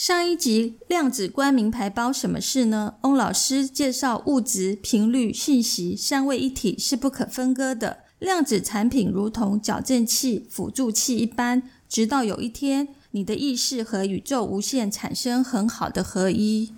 上一集量子观名牌包什么事呢？翁老师介绍物质、频率、信息三位一体是不可分割的。量子产品如同矫正器、辅助器一般，直到有一天，你的意识和宇宙无限产生很好的合一。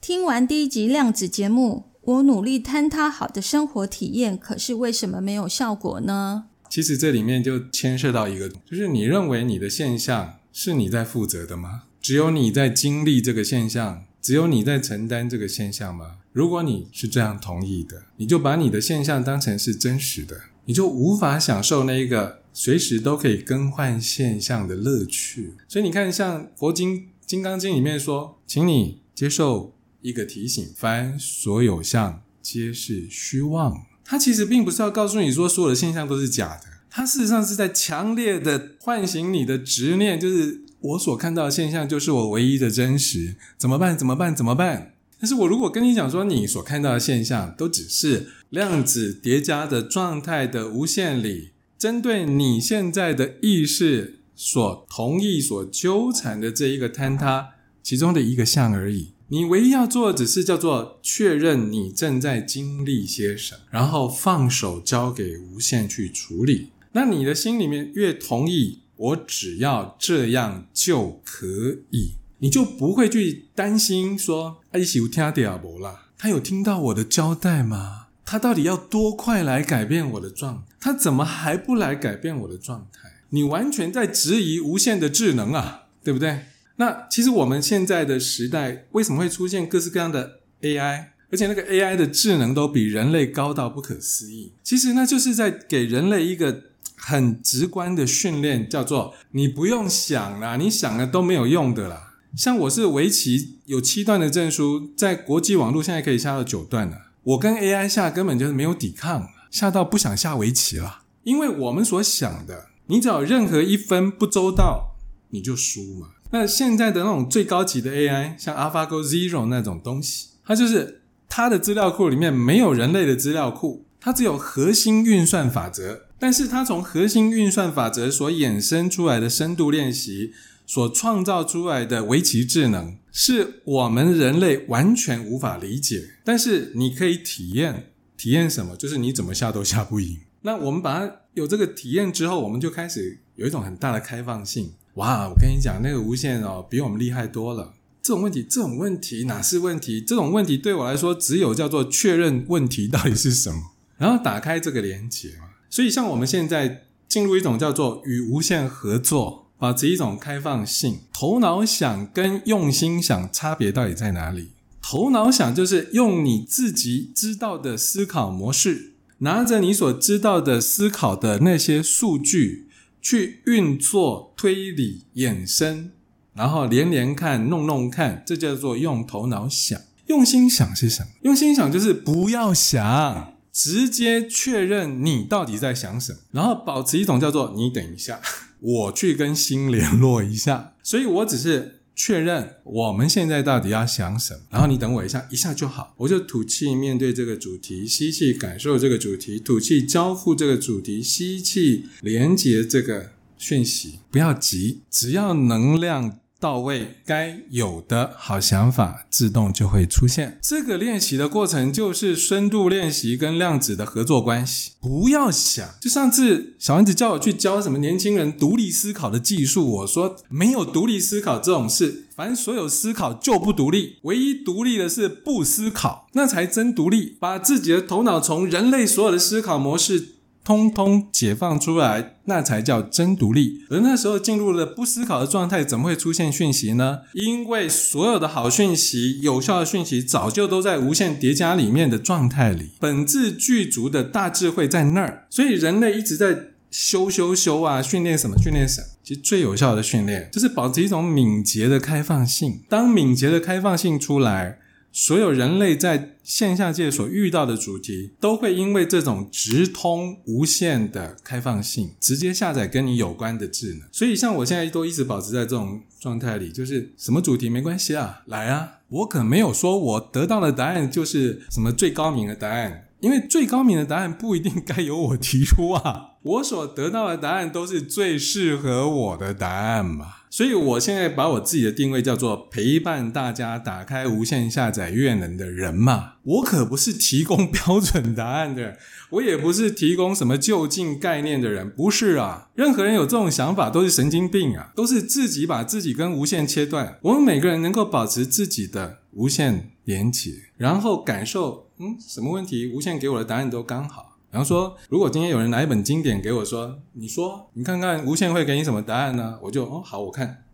听完第一集量子节目，我努力坍塌好的生活体验，可是为什么没有效果呢？其实这里面就牵涉到一个，就是你认为你的现象是你在负责的吗？只有你在经历这个现象，只有你在承担这个现象吗？如果你是这样同意的，你就把你的现象当成是真实的，你就无法享受那一个随时都可以更换现象的乐趣。所以你看，像佛经《金刚经》里面说，请你接受一个提醒：凡所有相，皆是虚妄。它其实并不是要告诉你说所有的现象都是假的，它事实上是在强烈的唤醒你的执念，就是我所看到的现象就是我唯一的真实。怎么办？怎么办？怎么办？但是我如果跟你讲说，你所看到的现象都只是量子叠加的状态的无限里，针对你现在的意识所同意、所纠缠的这一个坍塌其中的一个项而已。你唯一要做的只是叫做确认你正在经历些什么，然后放手交给无限去处理。那你的心里面越同意，我只要这样就可以，你就不会去担心说：“哎，喜有听阿伯啦，他有听到我的交代吗？他到底要多快来改变我的状态？他怎么还不来改变我的状态？你完全在质疑无限的智能啊，对不对？”那其实我们现在的时代为什么会出现各式各样的 AI，而且那个 AI 的智能都比人类高到不可思议？其实那就是在给人类一个很直观的训练，叫做你不用想啦，你想了都没有用的啦。像我是围棋有七段的证书，在国际网络现在可以下到九段了。我跟 AI 下根本就是没有抵抗，下到不想下围棋了。因为我们所想的，你只要任何一分不周到，你就输嘛。那现在的那种最高级的 AI，像 AlphaGo Zero 那种东西，它就是它的资料库里面没有人类的资料库，它只有核心运算法则。但是它从核心运算法则所衍生出来的深度练习，所创造出来的围棋智能，是我们人类完全无法理解。但是你可以体验，体验什么？就是你怎么下都下不赢。那我们把它有这个体验之后，我们就开始有一种很大的开放性。哇，我跟你讲，那个无限哦，比我们厉害多了。这种问题，这种问题哪是问题？这种问题对我来说，只有叫做确认问题到底是什么，然后打开这个连接嘛。所以，像我们现在进入一种叫做与无限合作，保持一种开放性。头脑想跟用心想差别到底在哪里？头脑想就是用你自己知道的思考模式，拿着你所知道的思考的那些数据。去运作、推理、衍生，然后连连看、弄弄看，这叫做用头脑想。用心想是什么？用心想就是不要想，直接确认你到底在想什么，然后保持一种叫做“你等一下，我去跟心联络一下”。所以我只是。确认我们现在到底要想什么，然后你等我一下，一下就好。我就吐气面对这个主题，吸气感受这个主题，吐气交付这个主题，吸气连接这个讯息。不要急，只要能量。到位，该有的好想法自动就会出现。这个练习的过程就是深度练习跟量子的合作关系。不要想，就上次小丸子叫我去教什么年轻人独立思考的技术，我说没有独立思考这种事，凡所有思考就不独立，唯一独立的是不思考，那才真独立。把自己的头脑从人类所有的思考模式。通通解放出来，那才叫真独立。而那时候进入了不思考的状态，怎么会出现讯息呢？因为所有的好讯息、有效的讯息，早就都在无限叠加里面的状态里，本质具足的大智慧在那儿。所以人类一直在修修修啊，训练什么训练什么。其实最有效的训练就是保持一种敏捷的开放性。当敏捷的开放性出来。所有人类在线下界所遇到的主题，都会因为这种直通无限的开放性，直接下载跟你有关的智能。所以，像我现在都一直保持在这种状态里，就是什么主题没关系啊，来啊！我可没有说我得到的答案就是什么最高明的答案，因为最高明的答案不一定该由我提出啊。我所得到的答案都是最适合我的答案嘛。所以，我现在把我自己的定位叫做陪伴大家打开无线下载阅能的人嘛。我可不是提供标准答案的，我也不是提供什么就近概念的人，不是啊。任何人有这种想法都是神经病啊，都是自己把自己跟无线切断。我们每个人能够保持自己的无限连接，然后感受，嗯，什么问题，无线给我的答案都刚好。然后说，如果今天有人拿一本经典给我说，你说，你看看无限会给你什么答案呢？我就哦好，我看，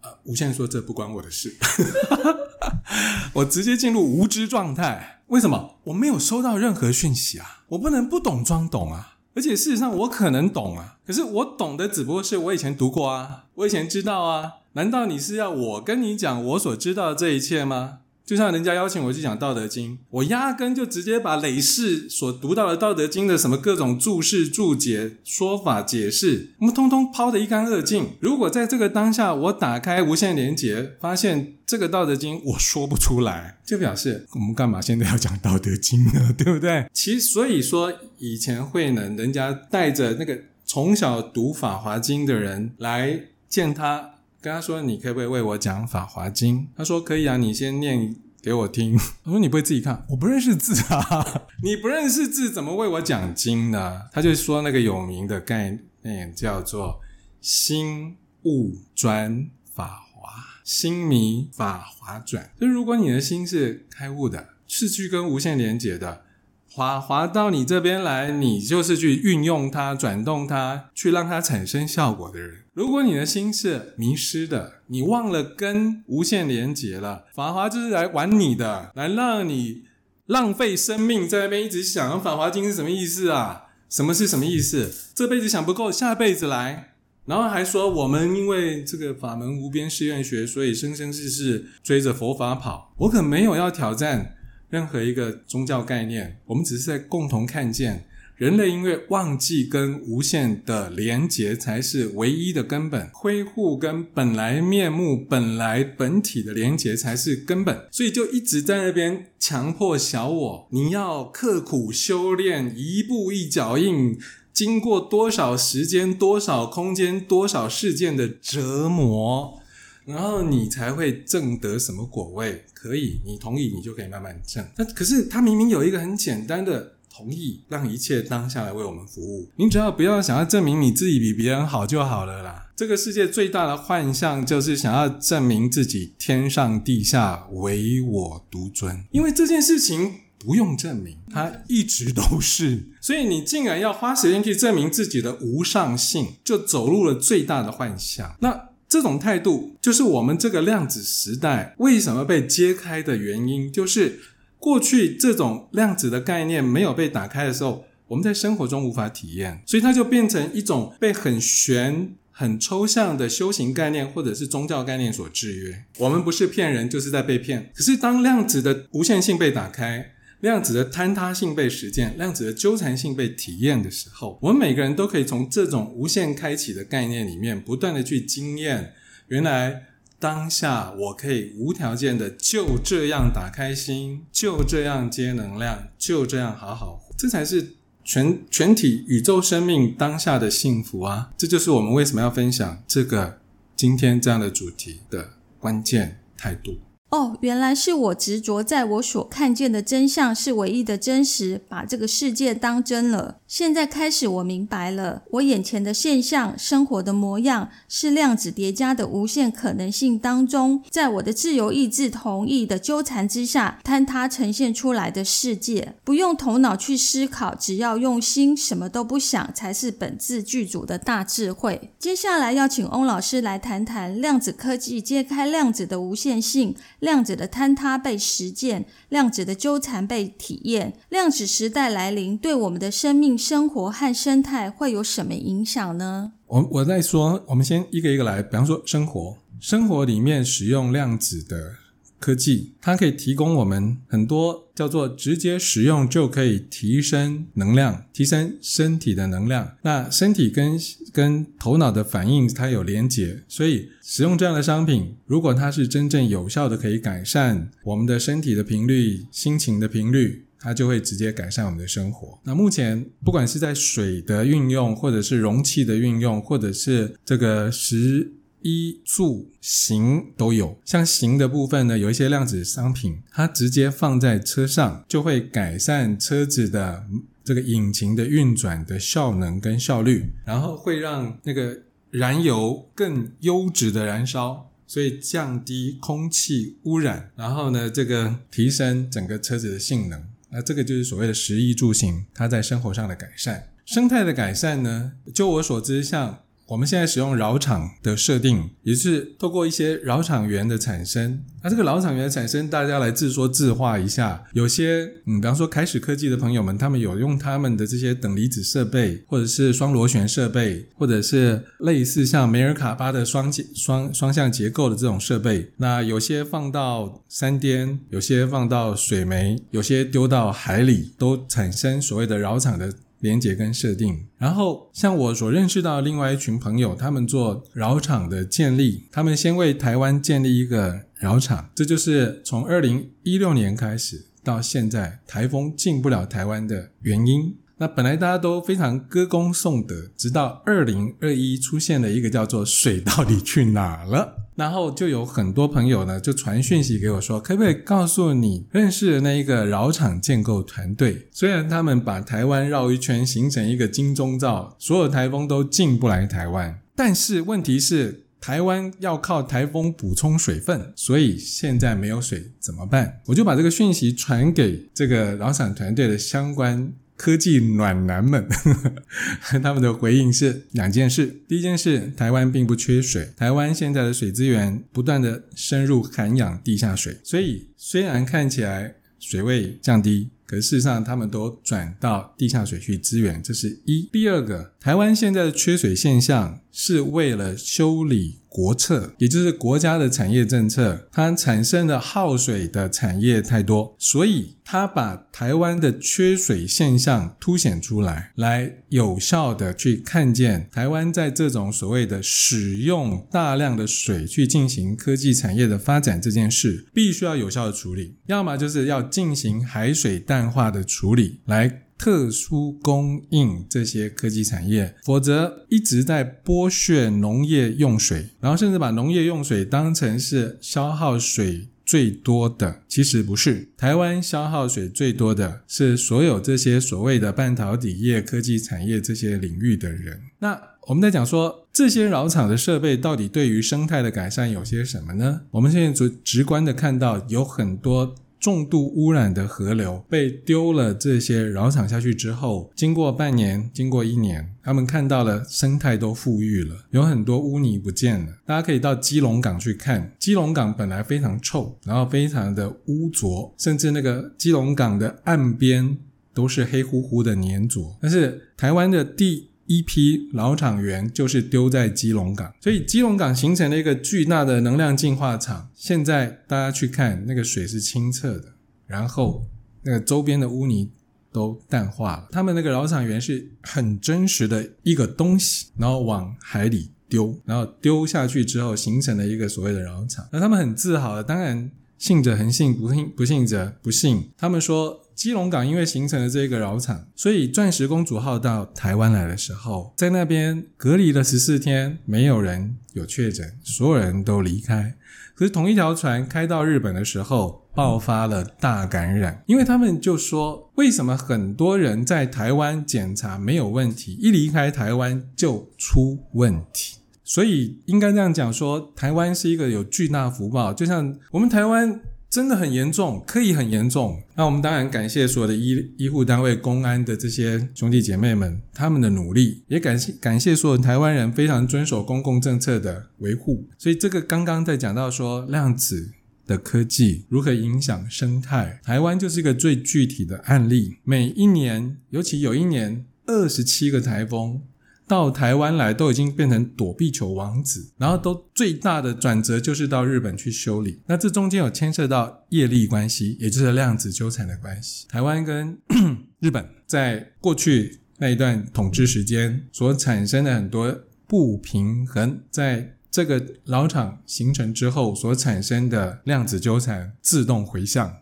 呃，无限说这不关我的事，我直接进入无知状态。为什么？我没有收到任何讯息啊，我不能不懂装懂啊。而且事实上我可能懂啊，可是我懂的只不过是我以前读过啊，我以前知道啊。难道你是要我跟你讲我所知道的这一切吗？就像人家邀请我去讲《道德经》，我压根就直接把累世所读到的《道德经》的什么各种注释、注解、说法、解释，我们通通抛得一干二净。如果在这个当下，我打开无限连结，发现这个《道德经》我说不出来，就表示我们干嘛现在要讲《道德经》呢？对不对？其实，所以说以前慧能人家带着那个从小读《法华经》的人来见他。跟他说：“你可不可以为我讲《法华经》？”他说：“可以啊，你先念给我听。”我说：“你不会自己看？我不认识字啊，你不认识字怎么为我讲经呢？”他就说那个有名的概念叫做“心悟专法华，心迷法华转”。就如果你的心是开悟的，是去跟无限连接的。滑滑到你这边来，你就是去运用它、转动它，去让它产生效果的人。如果你的心是迷失的，你忘了跟无限连结了，法华就是来玩你的，来让你浪费生命在那边一直想《法华经》是什么意思啊？什么是什么意思？这辈子想不够，下辈子来。然后还说我们因为这个法门无边誓愿学，所以生生世世追着佛法跑。我可没有要挑战。任何一个宗教概念，我们只是在共同看见人类因为忘记跟无限的连结，才是唯一的根本。恢复跟本来面目、本来本体的连结才是根本，所以就一直在那边强迫小我，你要刻苦修炼，一步一脚印，经过多少时间、多少空间、多少事件的折磨。然后你才会证得什么果位？可以，你同意，你就可以慢慢证。那可是他明明有一个很简单的同意，让一切当下来为我们服务。你只要不要想要证明你自己比别人好就好了啦。这个世界最大的幻象就是想要证明自己天上地下唯我独尊，因为这件事情不用证明，它一直都是。所以你竟然要花时间去证明自己的无上性，就走入了最大的幻象。那。这种态度就是我们这个量子时代为什么被揭开的原因，就是过去这种量子的概念没有被打开的时候，我们在生活中无法体验，所以它就变成一种被很玄、很抽象的修行概念或者是宗教概念所制约。我们不是骗人，就是在被骗。可是当量子的无限性被打开。量子的坍塌性被实践，量子的纠缠性被体验的时候，我们每个人都可以从这种无限开启的概念里面，不断的去经验，原来当下我可以无条件的就这样打开心，就这样接能量，就这样好好活，这才是全全体宇宙生命当下的幸福啊！这就是我们为什么要分享这个今天这样的主题的关键态度。哦，原来是我执着在我所看见的真相是唯一的真实，把这个世界当真了。现在开始，我明白了，我眼前的现象、生活的模样，是量子叠加的无限可能性当中，在我的自由意志同意的纠缠之下，坍塌呈现出来的世界。不用头脑去思考，只要用心，什么都不想，才是本质具足的大智慧。接下来要请翁老师来谈谈量子科技揭开量子的无限性。量子的坍塌被实践，量子的纠缠被体验。量子时代来临，对我们的生命、生活和生态会有什么影响呢？我我在说，我们先一个一个来，比方说生活，生活里面使用量子的。科技它可以提供我们很多叫做直接使用就可以提升能量、提升身体的能量。那身体跟跟头脑的反应它有连结，所以使用这样的商品，如果它是真正有效的，可以改善我们的身体的频率、心情的频率，它就会直接改善我们的生活。那目前不管是在水的运用，或者是容器的运用，或者是这个食。衣住行都有，像行的部分呢，有一些量子商品，它直接放在车上，就会改善车子的这个引擎的运转的效能跟效率，然后会让那个燃油更优质的燃烧，所以降低空气污染，然后呢，这个提升整个车子的性能，那这个就是所谓的食衣住行，它在生活上的改善，生态的改善呢，就我所知，像。我们现在使用扰场的设定，也是透过一些扰场源的产生。那这个扰场源的产生，大家来自说自话一下。有些，嗯，比方说开始科技的朋友们，他们有用他们的这些等离子设备，或者是双螺旋设备，或者是类似像梅尔卡巴的双双双向结构的这种设备。那有些放到山巅，有些放到水媒，有些丢到海里，都产生所谓的扰场的。连接跟设定，然后像我所认识到另外一群朋友，他们做绕场的建立，他们先为台湾建立一个绕场，这就是从二零一六年开始到现在台风进不了台湾的原因。那本来大家都非常歌功颂德，直到二零二一出现了一个叫做水到底去哪了。然后就有很多朋友呢，就传讯息给我说，可不可以告诉你认识的那一个绕场建构团队？虽然他们把台湾绕一圈，形成一个金钟罩，所有台风都进不来台湾，但是问题是台湾要靠台风补充水分，所以现在没有水怎么办？我就把这个讯息传给这个绕场团队的相关。科技暖男们，他们的回应是两件事。第一件事，台湾并不缺水，台湾现在的水资源不断的深入涵养地下水，所以虽然看起来水位降低，可事实上他们都转到地下水去资源，这是一。第二个，台湾现在的缺水现象是为了修理。国策，也就是国家的产业政策，它产生的耗水的产业太多，所以它把台湾的缺水现象凸显出来，来有效的去看见台湾在这种所谓的使用大量的水去进行科技产业的发展这件事，必须要有效的处理，要么就是要进行海水淡化的处理来。特殊供应这些科技产业，否则一直在剥削农业用水，然后甚至把农业用水当成是消耗水最多的，其实不是。台湾消耗水最多的是所有这些所谓的半导体业、科技产业这些领域的人。那我们在讲说这些老厂的设备到底对于生态的改善有些什么呢？我们现在直直观的看到有很多。重度污染的河流被丢了这些扰场下去之后，经过半年，经过一年，他们看到了生态都富裕了，有很多污泥不见了。大家可以到基隆港去看，基隆港本来非常臭，然后非常的污浊，甚至那个基隆港的岸边都是黑乎乎的粘着。但是台湾的地。一批老厂员就是丢在基隆港，所以基隆港形成了一个巨大的能量净化厂。现在大家去看，那个水是清澈的，然后那个周边的污泥都淡化了。他们那个老厂员是很真实的一个东西，然后往海里丢，然后丢下去之后形成了一个所谓的老厂。那他们很自豪的，当然信者恒信，不信不信者不信。他们说。基隆港因为形成了这个扰场，所以钻石公主号到台湾来的时候，在那边隔离了十四天，没有人有确诊，所有人都离开。可是同一条船开到日本的时候，爆发了大感染，因为他们就说，为什么很多人在台湾检查没有问题，一离开台湾就出问题？所以应该这样讲说，台湾是一个有巨大福报，就像我们台湾。真的很严重，可以很严重。那我们当然感谢所有的医医护单位、公安的这些兄弟姐妹们他们的努力，也感谢感谢所有台湾人非常遵守公共政策的维护。所以这个刚刚在讲到说量子的科技如何影响生态，台湾就是一个最具体的案例。每一年，尤其有一年二十七个台风。到台湾来都已经变成躲避球王子，然后都最大的转折就是到日本去修理。那这中间有牵涉到业力关系，也就是量子纠缠的关系。台湾跟 日本在过去那一段统治时间所产生的很多不平衡，在这个老厂形成之后所产生的量子纠缠自动回向，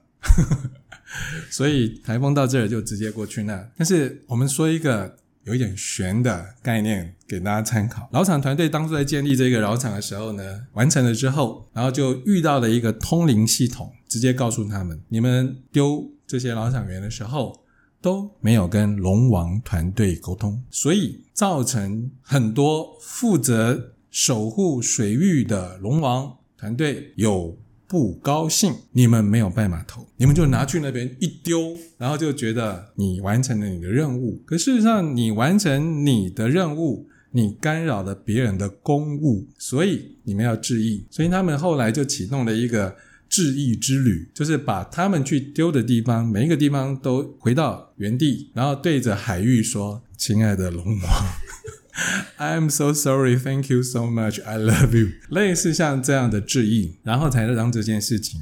所以台风到这儿就直接过去那。但是我们说一个。有一点悬的概念给大家参考。老厂团队当初在建立这个老厂的时候呢，完成了之后，然后就遇到了一个通灵系统，直接告诉他们：你们丢这些老厂员的时候都没有跟龙王团队沟通，所以造成很多负责守护水域的龙王团队有。不高兴，你们没有拜码头，你们就拿去那边一丢，然后就觉得你完成了你的任务。可事实上，你完成你的任务，你干扰了别人的公务，所以你们要致意。所以他们后来就启动了一个致意之旅，就是把他们去丢的地方，每一个地方都回到原地，然后对着海域说：“亲爱的龙王。” I'm so sorry. Thank you so much. I love you. 类似像这样的致意，然后才能让这件事情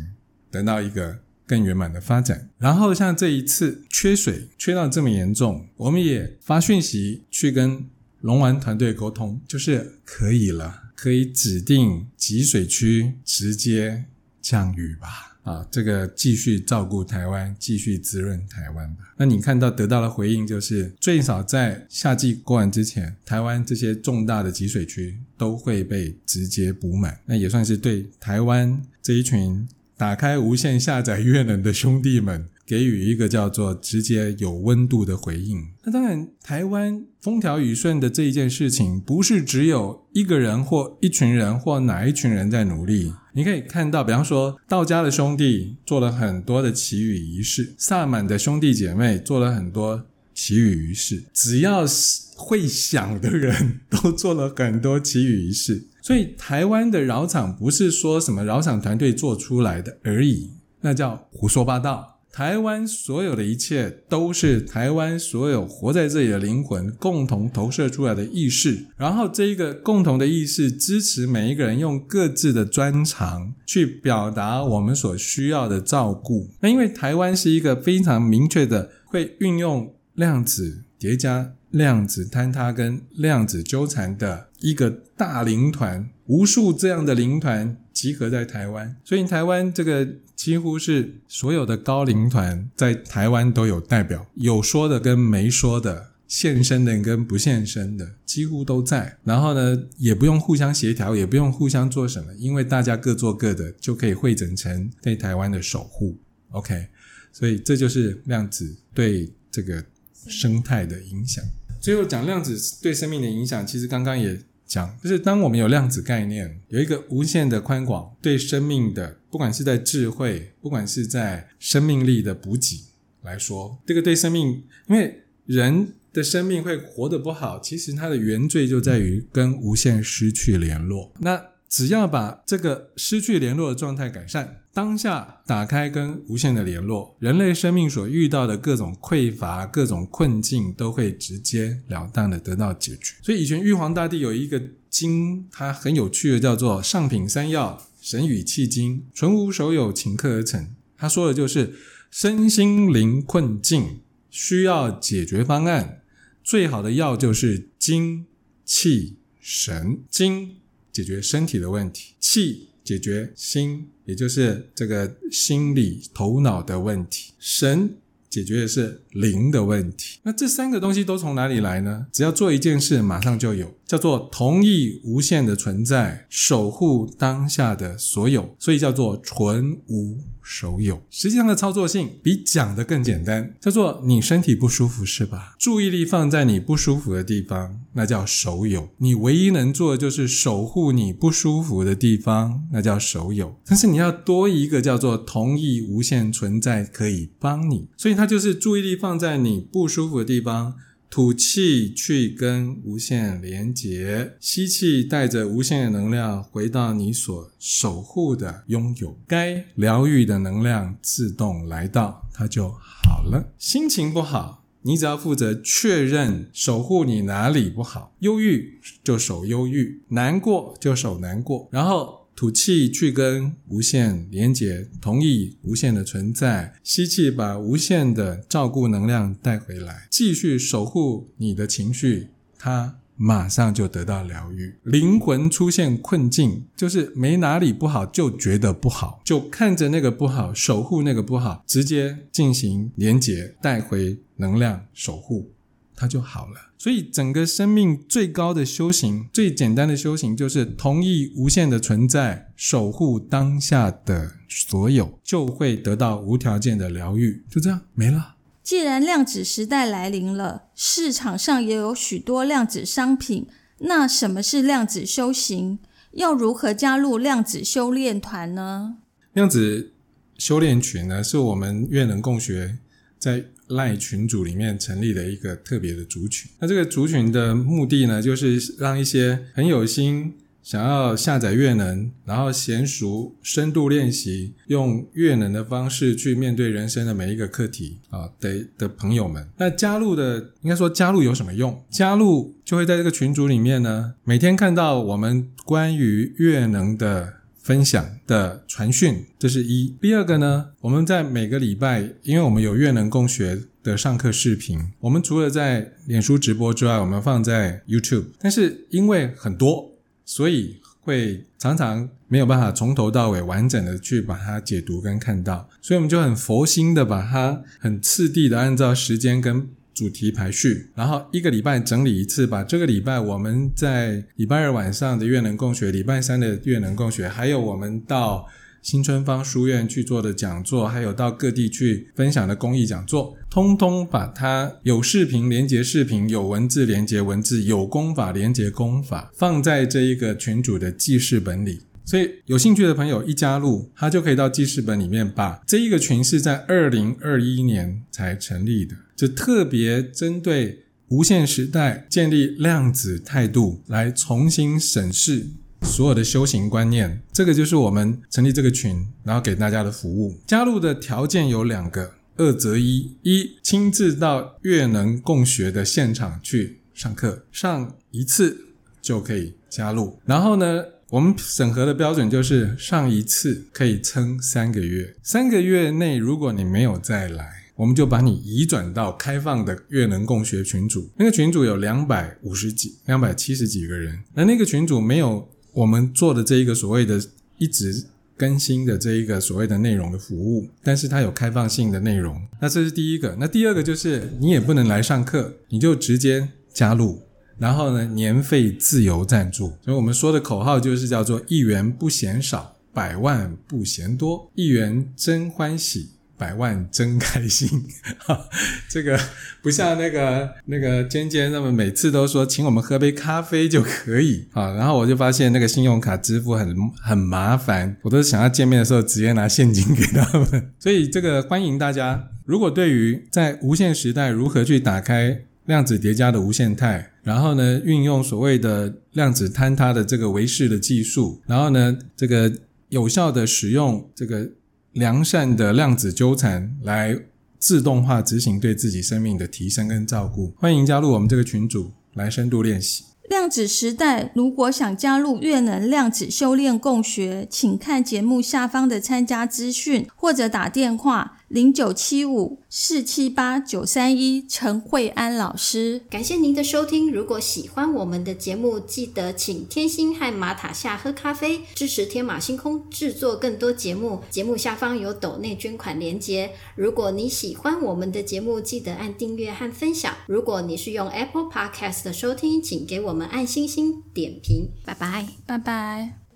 得到一个更圆满的发展。然后像这一次缺水缺到这么严重，我们也发讯息去跟龙丸团队沟通，就是可以了，可以指定集水区直接降雨吧。啊，这个继续照顾台湾，继续滋润台湾吧。那你看到得到的回应就是，最少在夏季过完之前，台湾这些重大的集水区都会被直接补满。那也算是对台湾这一群打开无线下载越能的兄弟们。给予一个叫做直接有温度的回应。那当然，台湾风调雨顺的这一件事情，不是只有一个人或一群人或哪一群人在努力。你可以看到，比方说道家的兄弟做了很多的祈雨仪式，萨满的兄弟姐妹做了很多祈雨仪式，只要是会想的人都做了很多祈雨仪式。所以，台湾的饶场不是说什么饶场团队做出来的而已，那叫胡说八道。台湾所有的一切都是台湾所有活在这里的灵魂共同投射出来的意识，然后这一个共同的意识支持每一个人用各自的专长去表达我们所需要的照顾。那因为台湾是一个非常明确的会运用量子叠加、量子坍塌跟量子纠缠的一个大灵团，无数这样的灵团集合在台湾，所以台湾这个。几乎是所有的高龄团在台湾都有代表，有说的跟没说的，现身的跟不现身的，几乎都在。然后呢，也不用互相协调，也不用互相做什么，因为大家各做各的，就可以汇整成对台湾的守护。OK，所以这就是量子对这个生态的影响。最后讲量子对生命的影响，其实刚刚也。讲就是，当我们有量子概念，有一个无限的宽广，对生命的，不管是在智慧，不管是在生命力的补给来说，这个对生命，因为人的生命会活得不好，其实它的原罪就在于跟无限失去联络。那只要把这个失去联络的状态改善。当下打开跟无限的联络，人类生命所遇到的各种匮乏、各种困境，都会直接了当的得到解决。所以以前玉皇大帝有一个经，它很有趣的，叫做《上品三药神与气经》，纯无手有顷刻而成。他说的就是身心灵困境需要解决方案，最好的药就是精气神。精解决身体的问题，气解决心。也就是这个心理头脑的问题，神解决的是灵的问题。那这三个东西都从哪里来呢？只要做一件事，马上就有，叫做同意无限的存在，守护当下的所有，所以叫做纯无。手有，实际上的操作性比讲的更简单，叫做你身体不舒服是吧？注意力放在你不舒服的地方，那叫手有。你唯一能做的就是守护你不舒服的地方，那叫手有。但是你要多一个叫做同意无限存在可以帮你，所以它就是注意力放在你不舒服的地方，吐气去跟无限连结，吸气带着无限的能量回到你所守护的拥有，该疗愈的能量自动来到，它就好了。心情不好，你只要负责确认守护你哪里不好，忧郁就守忧郁，难过就守难过，然后。吐气去跟无限连接，同意无限的存在；吸气把无限的照顾能量带回来，继续守护你的情绪，它马上就得到疗愈。灵魂出现困境，就是没哪里不好，就觉得不好，就看着那个不好，守护那个不好，直接进行连接，带回能量，守护。它就好了。所以，整个生命最高的修行、最简单的修行，就是同意无限的存在，守护当下的所有，就会得到无条件的疗愈。就这样没了。既然量子时代来临了，市场上也有许多量子商品，那什么是量子修行？要如何加入量子修炼团呢？量子修炼群呢，是我们越能共学在。赖群组里面成立了一个特别的族群，那这个族群的目的呢，就是让一些很有心想要下载月能，然后娴熟深度练习用月能的方式去面对人生的每一个课题啊的的朋友们。那加入的应该说加入有什么用？加入就会在这个群组里面呢，每天看到我们关于月能的。分享的传讯，这是一。第二个呢，我们在每个礼拜，因为我们有月能共学的上课视频，我们除了在脸书直播之外，我们放在 YouTube。但是因为很多，所以会常常没有办法从头到尾完整的去把它解读跟看到，所以我们就很佛心的把它很次第的按照时间跟。主题排序，然后一个礼拜整理一次，把这个礼拜我们在礼拜二晚上的月能共学，礼拜三的月能共学，还有我们到新春方书院去做的讲座，还有到各地去分享的公益讲座，通通把它有视频连接视频，有文字连接文字，有功法连接功法，放在这一个群主的记事本里。所以有兴趣的朋友一加入，他就可以到记事本里面把这一个群是在二零二一年才成立的，就特别针对无限时代建立量子态度来重新审视所有的修行观念。这个就是我们成立这个群，然后给大家的服务。加入的条件有两个，二择一：一亲自到月能共学的现场去上课，上一次就可以加入。然后呢？我们审核的标准就是上一次可以撑三个月，三个月内如果你没有再来，我们就把你移转到开放的月能共学群组。那个群组有两百五十几、两百七十几个人，那那个群组没有我们做的这一个所谓的一直更新的这一个所谓的内容的服务，但是它有开放性的内容。那这是第一个。那第二个就是你也不能来上课，你就直接加入。然后呢，年费自由赞助，所以我们说的口号就是叫做“一元不嫌少，百万不嫌多，一元真欢喜，百万真开心”。这个不像那个那个尖尖那么每次都说请我们喝杯咖啡就可以啊。然后我就发现那个信用卡支付很很麻烦，我都想要见面的时候直接拿现金给他们。所以这个欢迎大家，如果对于在无限时代如何去打开。量子叠加的无限态，然后呢，运用所谓的量子坍塌的这个维氏的技术，然后呢，这个有效的使用这个良善的量子纠缠来自动化执行对自己生命的提升跟照顾。欢迎加入我们这个群组来深度练习。量子时代，如果想加入月能量子修炼共学，请看节目下方的参加资讯，或者打电话。零九七五四七八九三一，陈慧安老师，感谢您的收听。如果喜欢我们的节目，记得请天星和马塔下喝咖啡，支持天马星空制作更多节目。节目下方有斗内捐款连接。如果你喜欢我们的节目，记得按订阅和分享。如果你是用 Apple Podcast 收听，请给我们按星星点评。拜拜，拜拜。